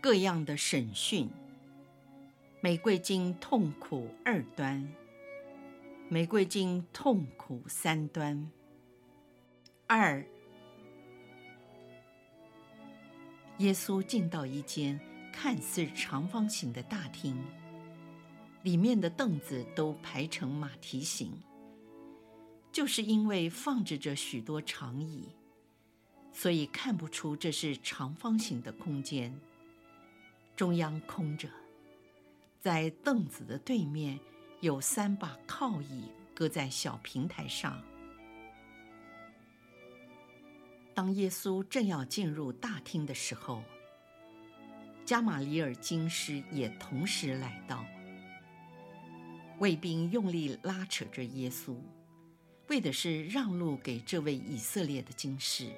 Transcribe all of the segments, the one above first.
各样的审讯，玫瑰经痛苦二端，玫瑰经痛苦三端。二，耶稣进到一间看似长方形的大厅，里面的凳子都排成马蹄形，就是因为放置着许多长椅，所以看不出这是长方形的空间。中央空着，在凳子的对面有三把靠椅，搁在小平台上。当耶稣正要进入大厅的时候，加玛里尔经师也同时来到。卫兵用力拉扯着耶稣，为的是让路给这位以色列的经师。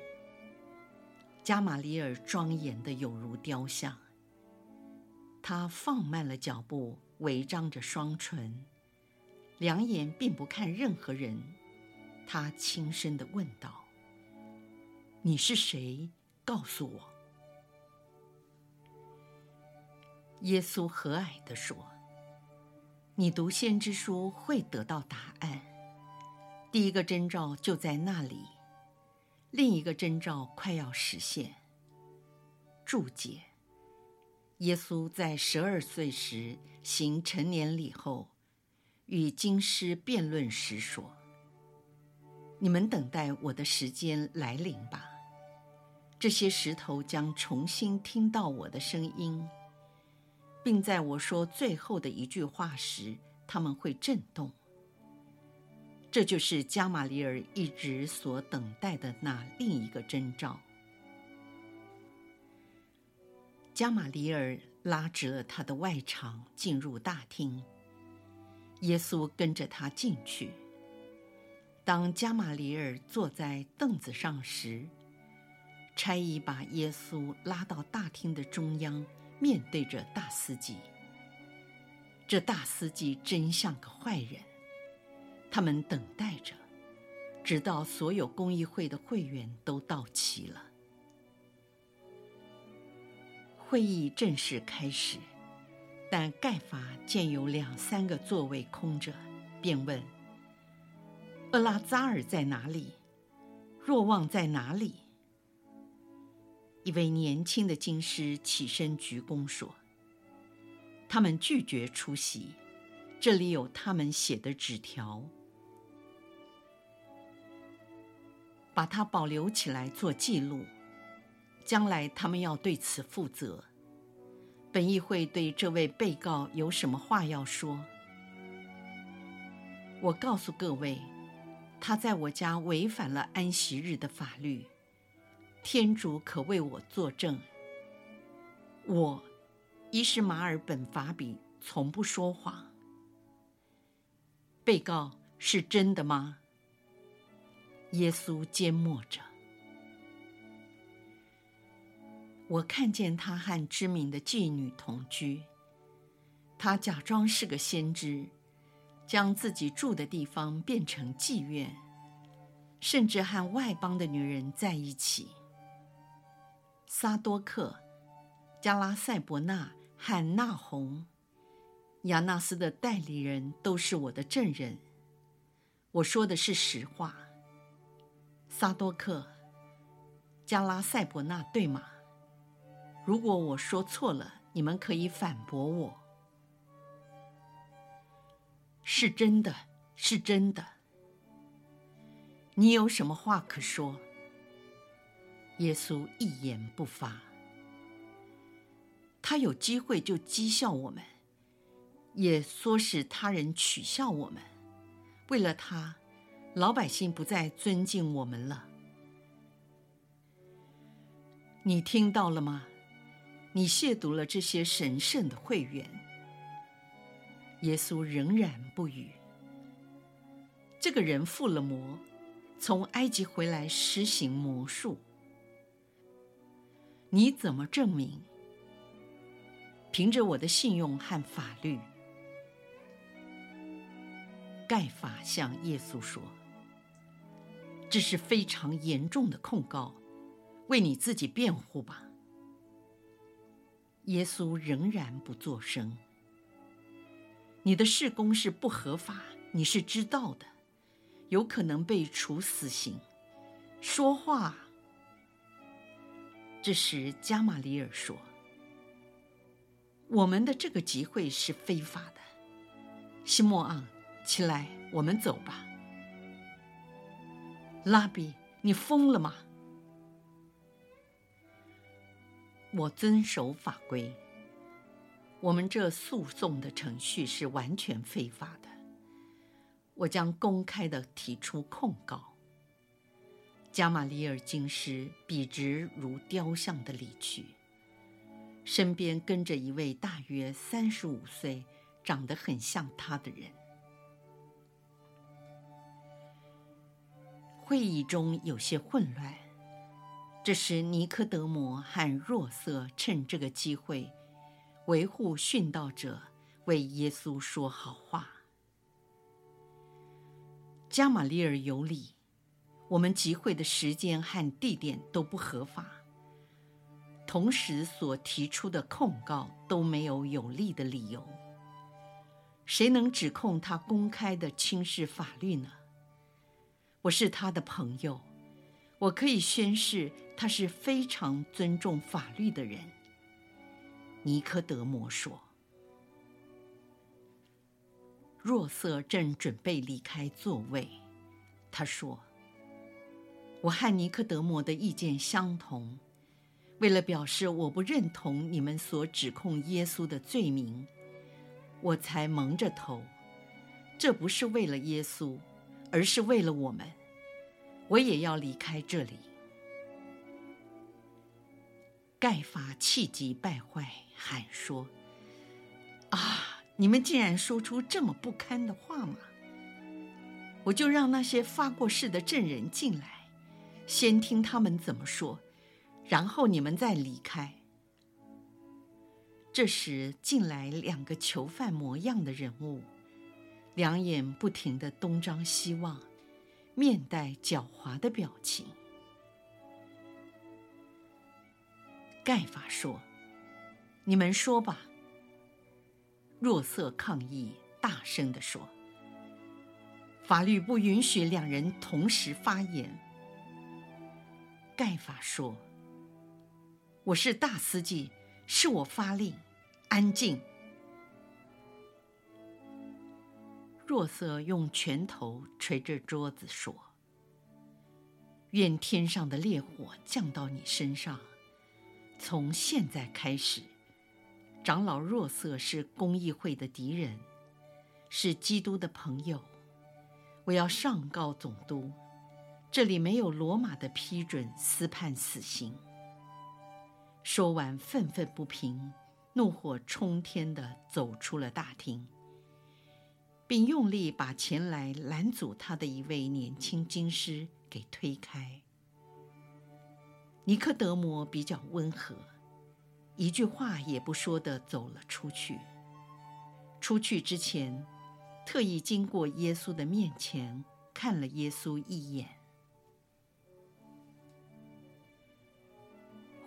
加玛里尔庄严的有如雕像。他放慢了脚步，微张着双唇，两眼并不看任何人。他轻声地问道：“你是谁？告诉我。”耶稣和蔼地说：“你读先知书会得到答案。第一个征兆就在那里，另一个征兆快要实现。”注解。耶稣在十二岁时行成年礼后，与经师辩论时说：“你们等待我的时间来临吧。这些石头将重新听到我的声音，并在我说最后的一句话时，他们会震动。这就是加玛利尔一直所等待的那另一个征兆。”加玛里尔拉直了他的外裳，进入大厅。耶稣跟着他进去。当加玛里尔坐在凳子上时，差役把耶稣拉到大厅的中央，面对着大司机。这大司机真像个坏人。他们等待着，直到所有公益会的会员都到齐了。会议正式开始，但盖法见有两三个座位空着，便问：“厄拉扎尔在哪里？若望在哪里？”一位年轻的金师起身鞠躬说：“他们拒绝出席，这里有他们写的纸条，把它保留起来做记录。”将来他们要对此负责。本议会对这位被告有什么话要说？我告诉各位，他在我家违反了安息日的法律，天主可为我作证。我，伊什马尔本法比，从不说谎。被告是真的吗？耶稣缄默着。我看见他和知名的妓女同居，他假装是个先知，将自己住的地方变成妓院，甚至和外邦的女人在一起。撒多克、加拉赛伯纳和纳红、亚纳斯的代理人都是我的证人。我说的是实话。撒多克、加拉赛伯纳，对吗？如果我说错了，你们可以反驳我。是真的，是真的。你有什么话可说？耶稣一言不发。他有机会就讥笑我们，也唆使他人取笑我们。为了他，老百姓不再尊敬我们了。你听到了吗？你亵渎了这些神圣的会员。”耶稣仍然不语。这个人附了魔，从埃及回来施行魔术。你怎么证明？凭着我的信用和法律。盖法向耶稣说：“这是非常严重的控告，为你自己辩护吧。”耶稣仍然不作声。你的事工是不合法，你是知道的，有可能被处死刑。说话。这时加玛里尔说：“我们的这个集会是非法的。”西莫盎。起来，我们走吧。拉比，你疯了吗？我遵守法规。我们这诉讼的程序是完全非法的。我将公开的提出控告。加玛里尔京师笔直如雕像的离去，身边跟着一位大约三十五岁、长得很像他的人。会议中有些混乱，这时尼科德摩和若瑟趁这个机会，维护殉道者为耶稣说好话。加玛利尔有理，我们集会的时间和地点都不合法，同时所提出的控告都没有有力的理由。谁能指控他公开的轻视法律呢？我是他的朋友，我可以宣誓，他是非常尊重法律的人。尼科德摩说。若瑟正准备离开座位，他说：“我和尼科德摩的意见相同，为了表示我不认同你们所指控耶稣的罪名，我才蒙着头。这不是为了耶稣。”而是为了我们，我也要离开这里。盖法气急败坏，喊说：“啊！你们竟然说出这么不堪的话吗？我就让那些发过誓的证人进来，先听他们怎么说，然后你们再离开。”这时进来两个囚犯模样的人物。两眼不停地东张西望，面带狡猾的表情。盖法说：“你们说吧。”若瑟抗议，大声地说：“法律不允许两人同时发言。”盖法说：“我是大司祭，是我发令，安静。”若瑟用拳头捶着桌子说：“愿天上的烈火降到你身上。从现在开始，长老若瑟是公益会的敌人，是基督的朋友。我要上告总督，这里没有罗马的批准，司判死刑。”说完，愤愤不平，怒火冲天地走出了大厅。并用力把前来拦阻他的一位年轻军师给推开。尼科德摩比较温和，一句话也不说的走了出去。出去之前，特意经过耶稣的面前看了耶稣一眼。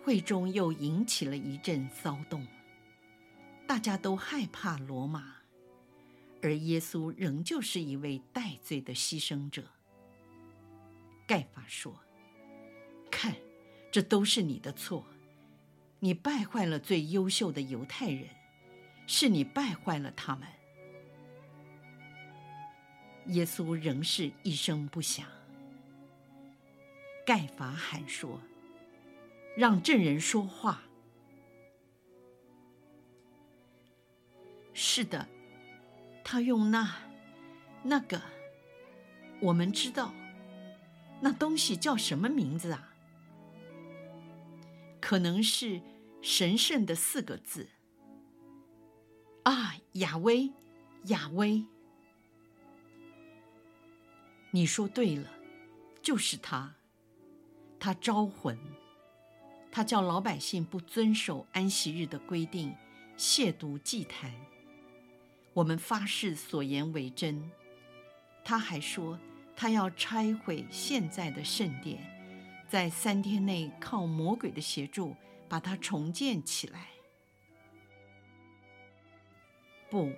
会中又引起了一阵骚动，大家都害怕罗马。而耶稣仍旧是一位代罪的牺牲者。盖法说：“看，这都是你的错，你败坏了最优秀的犹太人，是你败坏了他们。”耶稣仍是一声不响。盖法喊说：“让证人说话。”是的。他用那、那个，我们知道，那东西叫什么名字啊？可能是神圣的四个字。啊，雅威，雅威，你说对了，就是他，他招魂，他叫老百姓不遵守安息日的规定，亵渎祭坛。我们发誓所言为真。他还说，他要拆毁现在的圣殿，在三天内靠魔鬼的协助把它重建起来。不，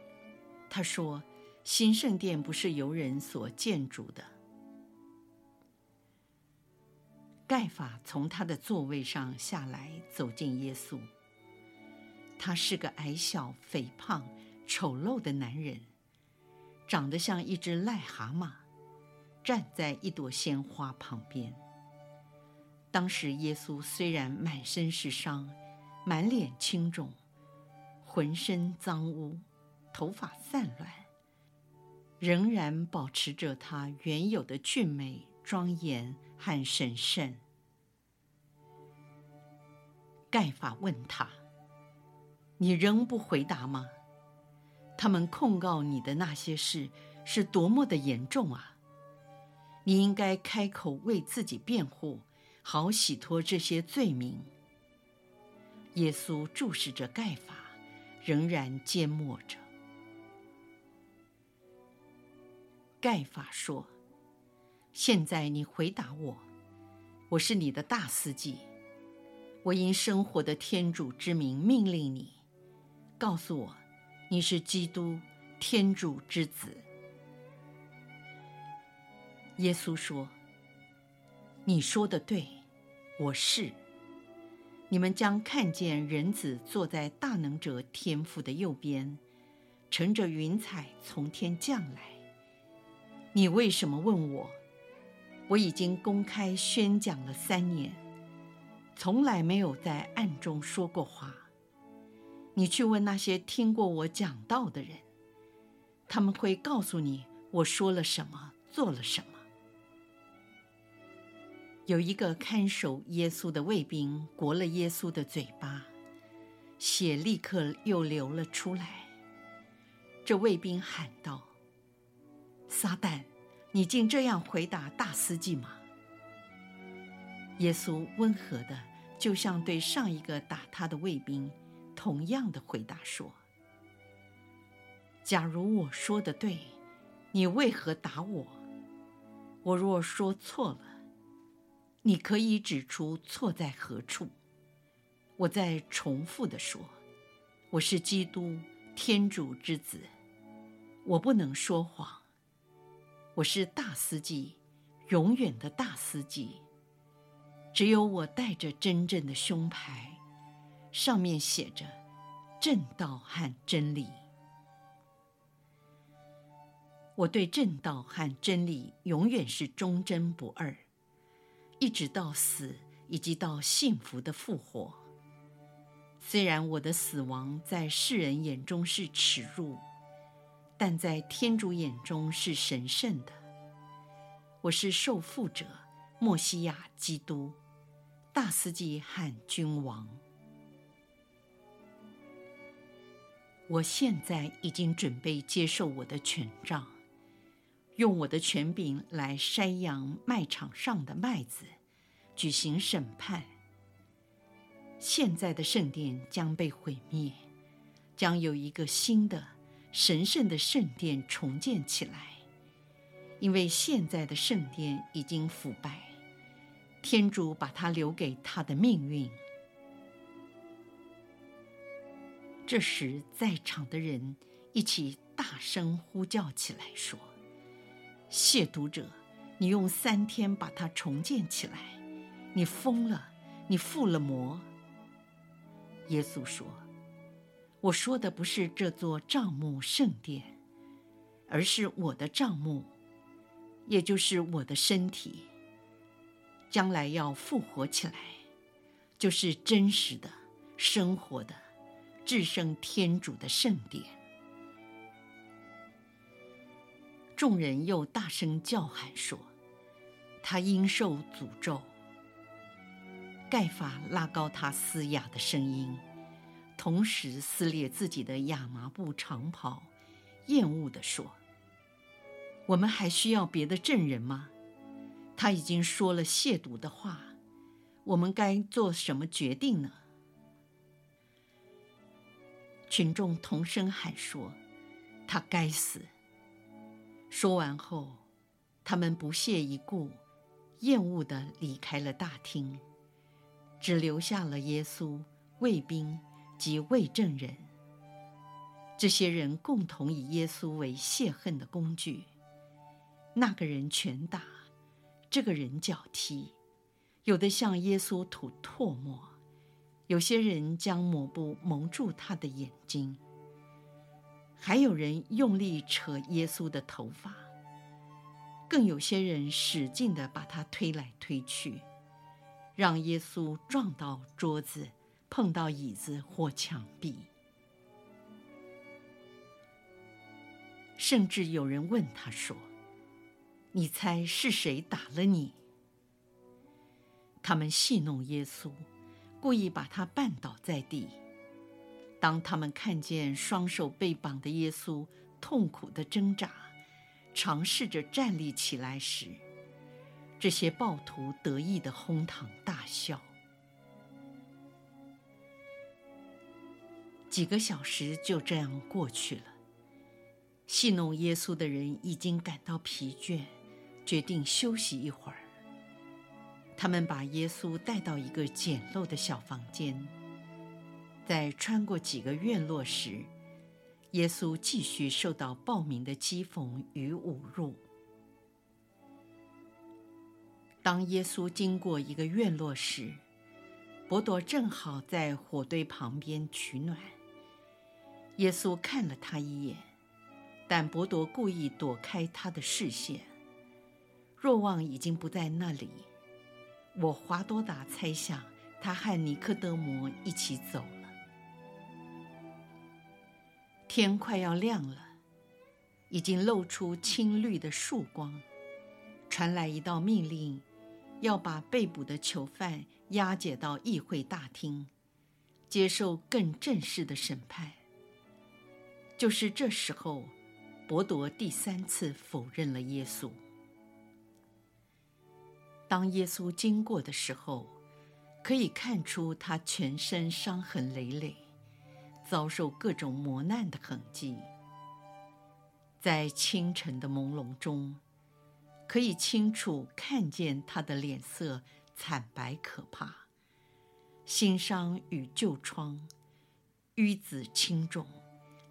他说，新圣殿不是由人所建筑的。盖法从他的座位上下来，走近耶稣。他是个矮小、肥胖、丑陋的男人，长得像一只癞蛤蟆，站在一朵鲜花旁边。当时耶稣虽然满身是伤，满脸青肿，浑身脏污。头发散乱，仍然保持着他原有的俊美、庄严和神圣。盖法问他：“你仍不回答吗？他们控告你的那些事是多么的严重啊！你应该开口为自己辩护，好洗脱这些罪名。”耶稣注视着盖法，仍然缄默着。盖法说：“现在你回答我，我是你的大司祭，我因生活的天主之名命令你，告诉我，你是基督，天主之子。”耶稣说：“你说的对，我是。你们将看见人子坐在大能者天父的右边，乘着云彩从天降来。”你为什么问我？我已经公开宣讲了三年，从来没有在暗中说过话。你去问那些听过我讲道的人，他们会告诉你我说了什么，做了什么。有一个看守耶稣的卫兵裹了耶稣的嘴巴，血立刻又流了出来。这卫兵喊道。撒旦，你竟这样回答大司祭吗？耶稣温和的，就像对上一个打他的卫兵，同样的回答说：“假如我说的对，你为何打我？我若说错了，你可以指出错在何处。我再重复的说，我是基督，天主之子，我不能说谎。”我是大司祭，永远的大司祭。只有我带着真正的胸牌，上面写着“正道和真理”。我对正道和真理永远是忠贞不二，一直到死，以及到幸福的复活。虽然我的死亡在世人眼中是耻辱。但在天主眼中是神圣的。我是受傅者，默西亚基督，大司祭和君王。我现在已经准备接受我的权杖，用我的权柄来筛扬麦场上的麦子，举行审判。现在的圣殿将被毁灭，将有一个新的。神圣的圣殿重建起来，因为现在的圣殿已经腐败，天主把它留给他的命运。这时，在场的人一起大声呼叫起来，说：“亵渎者，你用三天把它重建起来，你疯了，你附了魔。”耶稣说。我说的不是这座帐幕圣殿，而是我的帐幕，也就是我的身体，将来要复活起来，就是真实的、生活的、至圣天主的圣殿。众人又大声叫喊说：“他应受诅咒。”盖法拉高他嘶哑的声音，同时撕裂自己的亚麻布长袍，厌恶地说：“我们还需要别的证人吗？他已经说了亵渎的话，我们该做什么决定呢？”群众同声喊说：“他该死！”说完后，他们不屑一顾，厌恶地离开了大厅，只留下了耶稣、卫兵及卫证人。这些人共同以耶稣为泄恨的工具。那个人拳打，这个人脚踢，有的向耶稣吐唾沫，有些人将抹布蒙住他的眼睛，还有人用力扯耶稣的头发，更有些人使劲地把他推来推去，让耶稣撞到桌子、碰到椅子或墙壁。甚至有人问他说：“你猜是谁打了你？”他们戏弄耶稣，故意把他绊倒在地。当他们看见双手被绑的耶稣痛苦地挣扎，尝试着站立起来时，这些暴徒得意地哄堂大笑。几个小时就这样过去了。戏弄耶稣的人已经感到疲倦，决定休息一会儿。他们把耶稣带到一个简陋的小房间，在穿过几个院落时，耶稣继续受到暴民的讥讽与侮辱。当耶稣经过一个院落时，伯多正好在火堆旁边取暖。耶稣看了他一眼。但伯多故意躲开他的视线。若望已经不在那里，我华多达猜想他和尼科德摩一起走天快要亮了，已经露出青绿的曙光，传来一道命令，要把被捕的囚犯押解到议会大厅，接受更正式的审判。就是这时候。伯多第三次否认了耶稣。当耶稣经过的时候，可以看出他全身伤痕累累，遭受各种磨难的痕迹。在清晨的朦胧中，可以清楚看见他的脸色惨白可怕，新伤与旧疮，瘀紫青肿，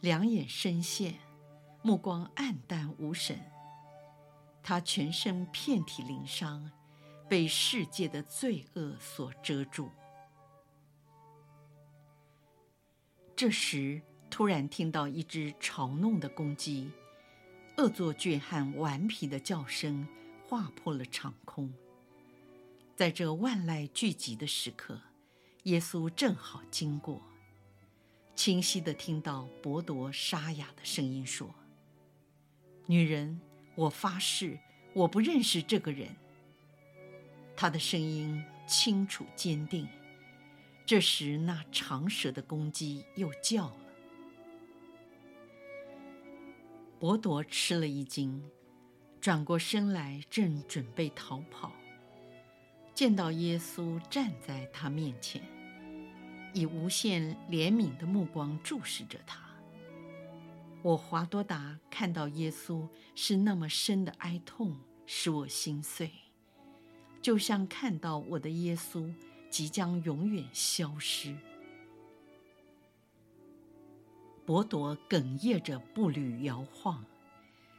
两眼深陷。目光黯淡无神，他全身遍体鳞伤，被世界的罪恶所遮住。这时，突然听到一只嘲弄的公鸡，恶作剧和顽皮的叫声划破了长空。在这万籁俱寂的时刻，耶稣正好经过，清晰地听到伯多沙哑的声音说。女人，我发誓，我不认识这个人。他的声音清楚坚定。这时，那长舌的公鸡又叫了。伯多吃了一惊，转过身来，正准备逃跑，见到耶稣站在他面前，以无限怜悯的目光注视着他。我华多达看到耶稣是那么深的哀痛，使我心碎，就像看到我的耶稣即将永远消失。伯多哽咽着步履摇晃，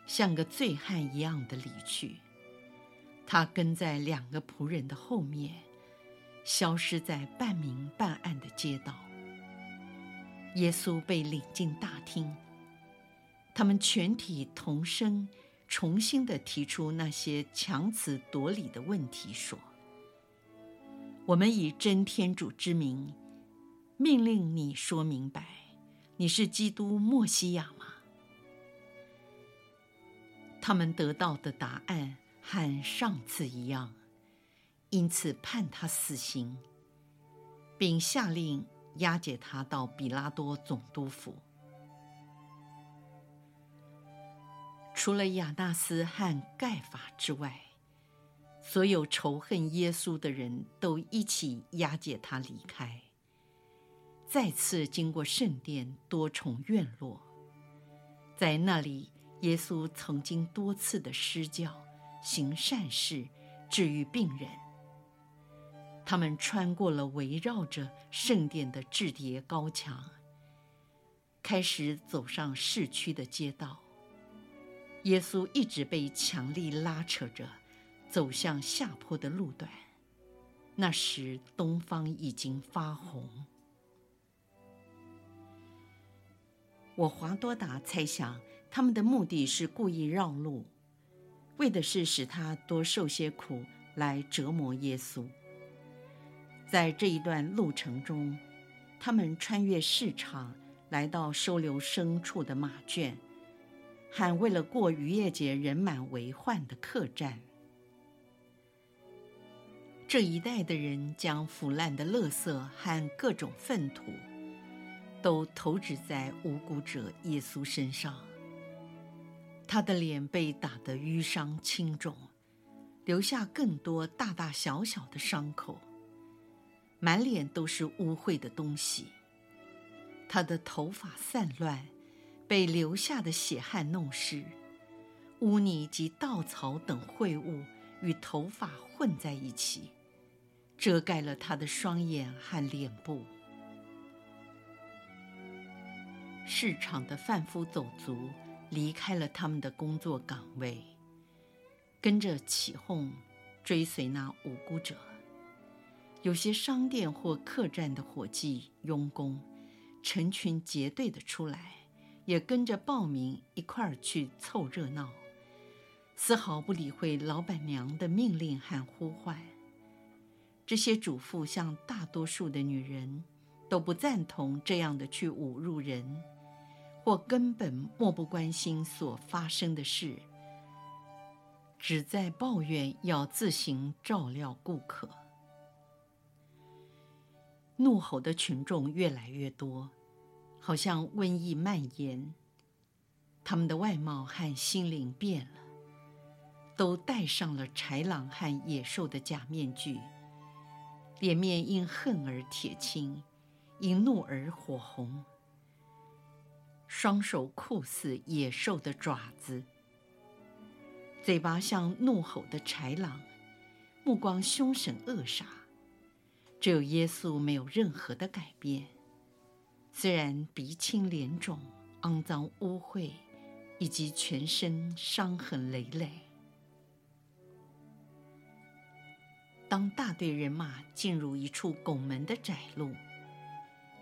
像个醉汉一样的离去。他跟在两个仆人的后面，消失在半明半暗的街道。耶稣被领进大厅。他们全体同声，重新的提出那些强词夺理的问题，说：“我们以真天主之名，命令你说明白，你是基督默西亚吗？”他们得到的答案和上次一样，因此判他死刑，并下令押解他到比拉多总督府。除了亚纳斯和盖法之外，所有仇恨耶稣的人都一起押解他离开。再次经过圣殿多重院落，在那里，耶稣曾经多次的施教、行善事、治愈病人。他们穿过了围绕着圣殿的制叠高墙，开始走上市区的街道。耶稣一直被强力拉扯着，走向下坡的路段。那时，东方已经发红。我华多达猜想，他们的目的是故意绕路，为的是使他多受些苦，来折磨耶稣。在这一段路程中，他们穿越市场，来到收留牲畜的马圈。和为了过渔业节人满为患的客栈，这一带的人将腐烂的垃圾和各种粪土，都投掷在无辜者耶稣身上。他的脸被打得淤伤青肿，留下更多大大小小的伤口，满脸都是污秽的东西。他的头发散乱。被流下的血汗弄湿，污泥及稻草等秽物与头发混在一起，遮盖了他的双眼和脸部。市场的贩夫走卒离开了他们的工作岗位，跟着起哄，追随那无辜者。有些商店或客栈的伙计、佣工，成群结队的出来。也跟着报名一块儿去凑热闹，丝毫不理会老板娘的命令和呼唤。这些主妇像大多数的女人，都不赞同这样的去侮辱人，或根本漠不关心所发生的事，只在抱怨要自行照料顾客。怒吼的群众越来越多。好像瘟疫蔓延，他们的外貌和心灵变了，都戴上了豺狼和野兽的假面具，脸面因恨而铁青，因怒而火红，双手酷似野兽的爪子，嘴巴像怒吼的豺狼，目光凶神恶煞。只有耶稣没有任何的改变。虽然鼻青脸肿、肮脏污秽，以及全身伤痕累累。当大队人马进入一处拱门的窄路，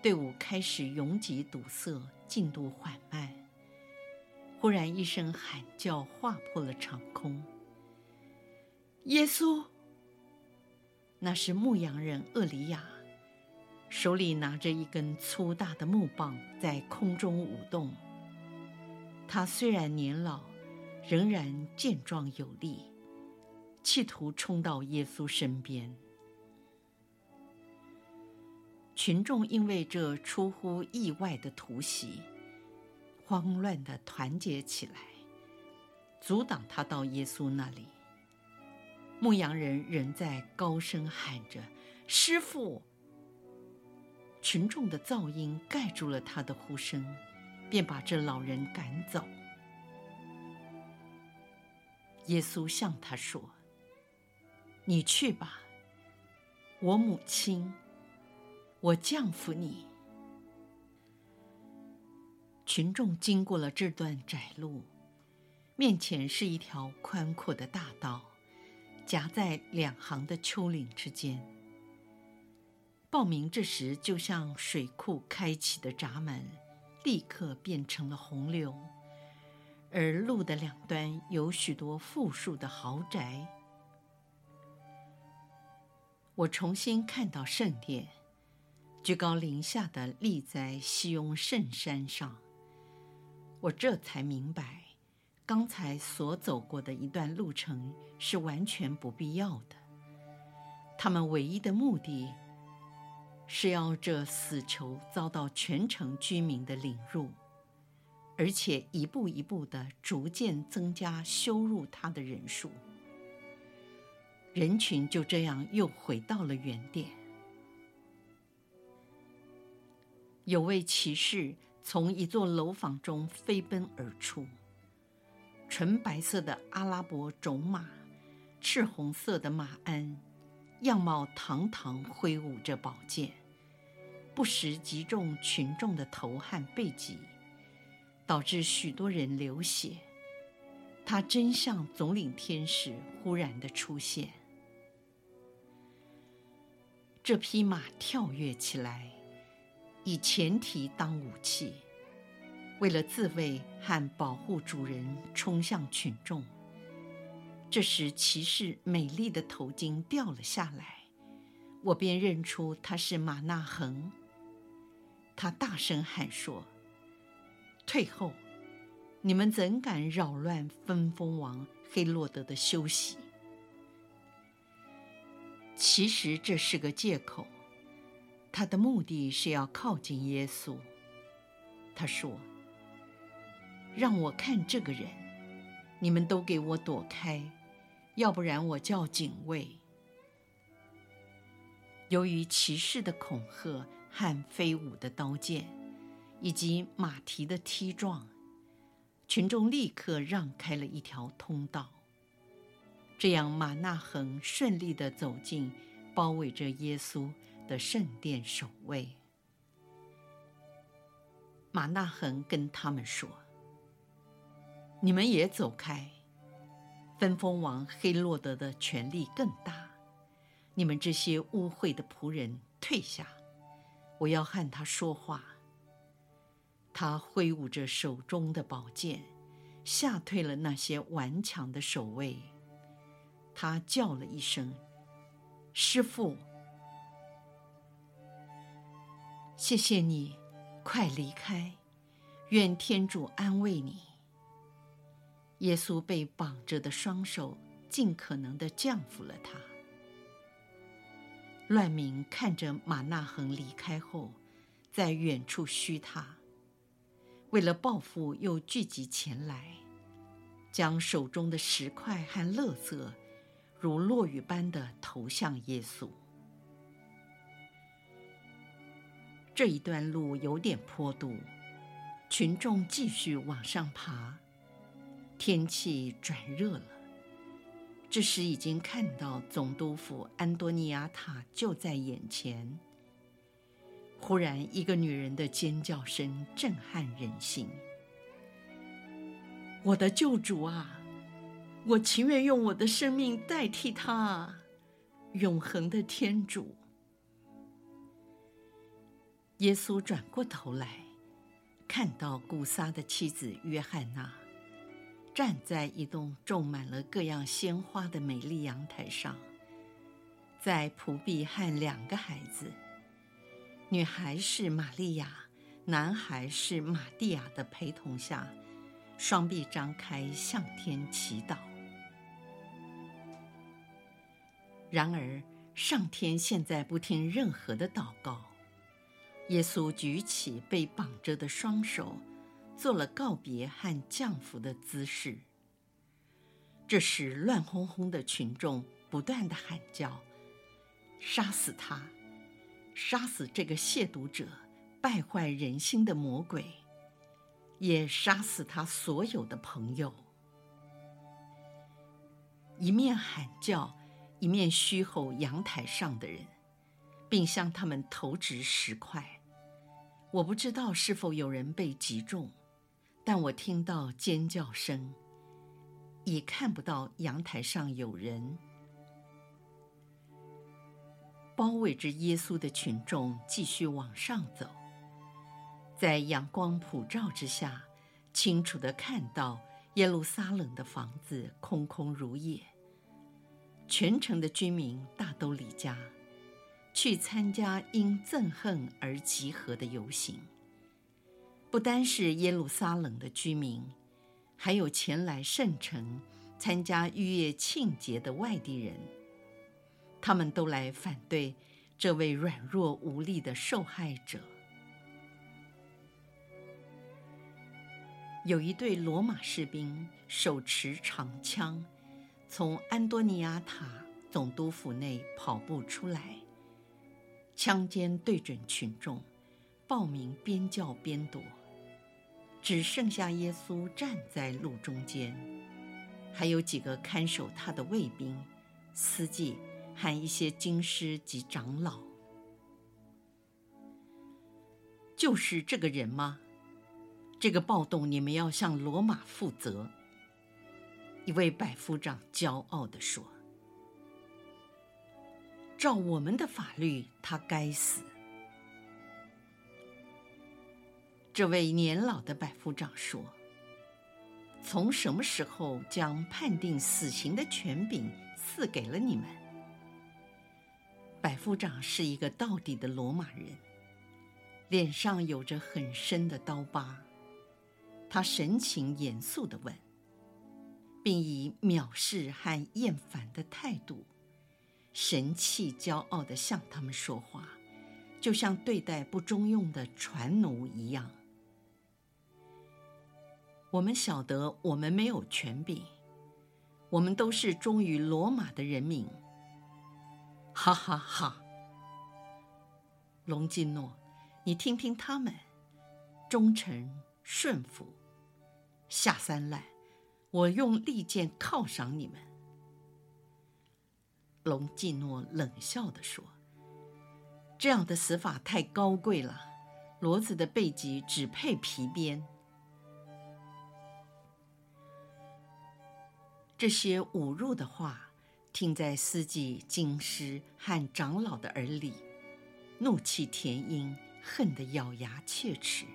队伍开始拥挤堵塞，进度缓慢。忽然一声喊叫划破了长空：“耶稣！”那是牧羊人厄里亚。手里拿着一根粗大的木棒，在空中舞动。他虽然年老，仍然健壮有力，企图冲到耶稣身边。群众因为这出乎意外的突袭，慌乱地团结起来，阻挡他到耶稣那里。牧羊人仍在高声喊着：“师傅！”群众的噪音盖住了他的呼声，便把这老人赶走。耶稣向他说：“你去吧，我母亲，我降服你。”群众经过了这段窄路，面前是一条宽阔的大道，夹在两行的丘陵之间。报名这时，就像水库开启的闸门，立刻变成了洪流。而路的两端有许多富庶的豪宅。我重新看到圣殿，居高临下的立在西雍圣山上。我这才明白，刚才所走过的一段路程是完全不必要的。他们唯一的目的。是要这死囚遭到全城居民的领入，而且一步一步的逐渐增加羞辱他的人数。人群就这样又回到了原点。有位骑士从一座楼房中飞奔而出，纯白色的阿拉伯种马，赤红色的马鞍。样貌堂堂，挥舞着宝剑，不时击中群众的头和背脊，导致许多人流血。他真像总领天使忽然的出现。这匹马跳跃起来，以前蹄当武器，为了自卫和保护主人，冲向群众。这时，骑士美丽的头巾掉了下来，我便认出他是马纳恒。他大声喊说：“退后！你们怎敢扰乱分封王黑洛德的休息？”其实这是个借口，他的目的是要靠近耶稣。他说：“让我看这个人，你们都给我躲开。”要不然我叫警卫。由于骑士的恐吓和飞舞的刀剑，以及马蹄的踢撞，群众立刻让开了一条通道。这样，马纳恒顺利地走进包围着耶稣的圣殿守卫。马纳恒跟他们说：“你们也走开。”分封王黑落德的权力更大，你们这些污秽的仆人退下，我要和他说话。他挥舞着手中的宝剑，吓退了那些顽强的守卫。他叫了一声：“师傅，谢谢你，快离开，愿天主安慰你。”耶稣被绑着的双手尽可能的降服了他。乱民看着马纳恒离开后，在远处嘘他。为了报复，又聚集前来，将手中的石块和垃圾如落雨般的投向耶稣。这一段路有点坡度，群众继续往上爬。天气转热了，这时已经看到总督府安多尼亚塔就在眼前。忽然，一个女人的尖叫声震撼人心：“我的救主啊，我情愿用我的生命代替他！永恒的天主！”耶稣转过头来，看到古撒的妻子约翰娜。站在一栋种满了各样鲜花的美丽阳台上，在仆婢和两个孩子，女孩是玛利亚，男孩是马蒂亚的陪同下，双臂张开向天祈祷。然而，上天现在不听任何的祷告。耶稣举起被绑着的双手。做了告别和降服的姿势。这时，乱哄哄的群众不断地喊叫：“杀死他！杀死这个亵渎者、败坏人心的魔鬼！也杀死他所有的朋友！”一面喊叫，一面嘘吼阳台上的人，并向他们投掷石块。我不知道是否有人被击中。但我听到尖叫声，已看不到阳台上有人。包围着耶稣的群众继续往上走，在阳光普照之下，清楚地看到耶路撒冷的房子空空如也，全城的居民大都离家，去参加因憎恨而集合的游行。不单是耶路撒冷的居民，还有前来圣城参加逾越庆节的外地人，他们都来反对这位软弱无力的受害者。有一队罗马士兵手持长枪，从安多尼亚塔总督府内跑步出来，枪尖对准群众，暴民边叫边躲，只剩下耶稣站在路中间，还有几个看守他的卫兵、司机和一些经师及长老。就是这个人吗？这个暴动，你们要向罗马负责。一位百夫长骄傲地说：“照我们的法律，他该死。”这位年老的百夫长说：“从什么时候将判定死刑的权柄赐给了你们？”百夫长是一个到底的罗马人，脸上有着很深的刀疤。他神情严肃地问，并以藐视和厌烦的态度，神气骄傲地向他们说话，就像对待不中用的船奴一样。我们晓得，我们没有权柄，我们都是忠于罗马的人民。哈哈哈！隆基诺，你听听他们，忠诚顺服。下三滥，我用利剑犒赏你们。隆基诺冷笑地说：“这样的死法太高贵了，骡子的背脊只配皮鞭。”这些侮辱的话听在司机、经师和长老的耳里，怒气填膺，恨得咬牙切齿。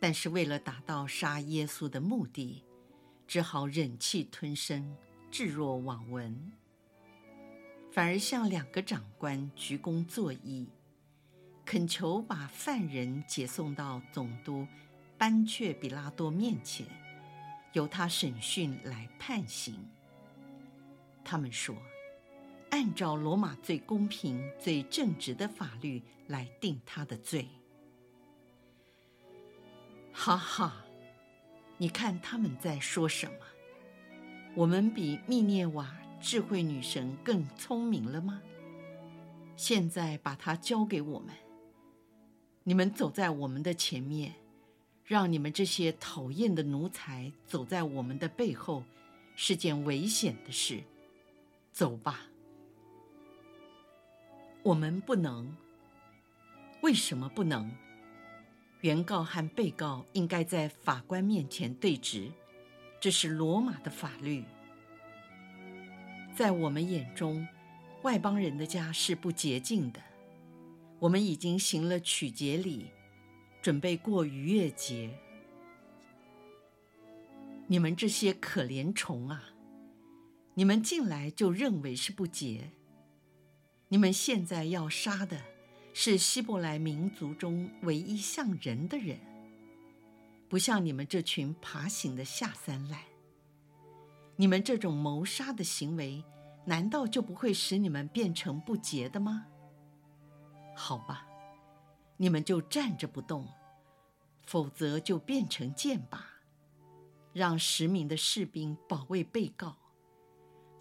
但是为了达到杀耶稣的目的，只好忍气吞声，置若罔闻，反而向两个长官鞠躬作揖，恳求把犯人解送到总督班雀比拉多面前，由他审讯来判刑。他们说，按照罗马最公平、最正直的法律来定他的罪。哈哈，你看他们在说什么？我们比密涅瓦智慧女神更聪明了吗？现在把它交给我们，你们走在我们的前面，让你们这些讨厌的奴才走在我们的背后，是件危险的事。走吧，我们不能。为什么不能？原告和被告应该在法官面前对质，这是罗马的法律。在我们眼中，外邦人的家是不洁净的。我们已经行了取节礼，准备过逾越节。你们这些可怜虫啊！你们进来就认为是不洁。你们现在要杀的。是希伯来民族中唯一像人的人，不像你们这群爬行的下三滥。你们这种谋杀的行为，难道就不会使你们变成不洁的吗？好吧，你们就站着不动，否则就变成箭靶，让十名的士兵保卫被告，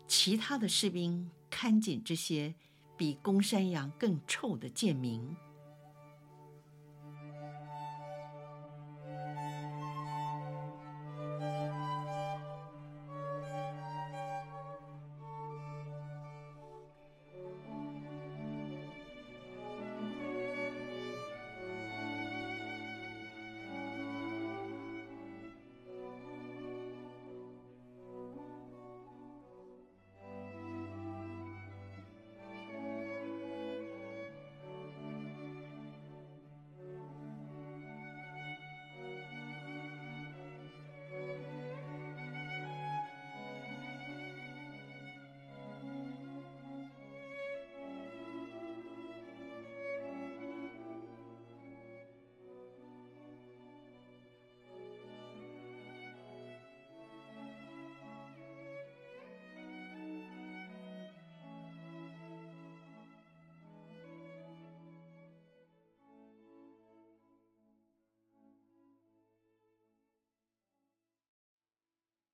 其他的士兵看紧这些。比公山羊更臭的贱民。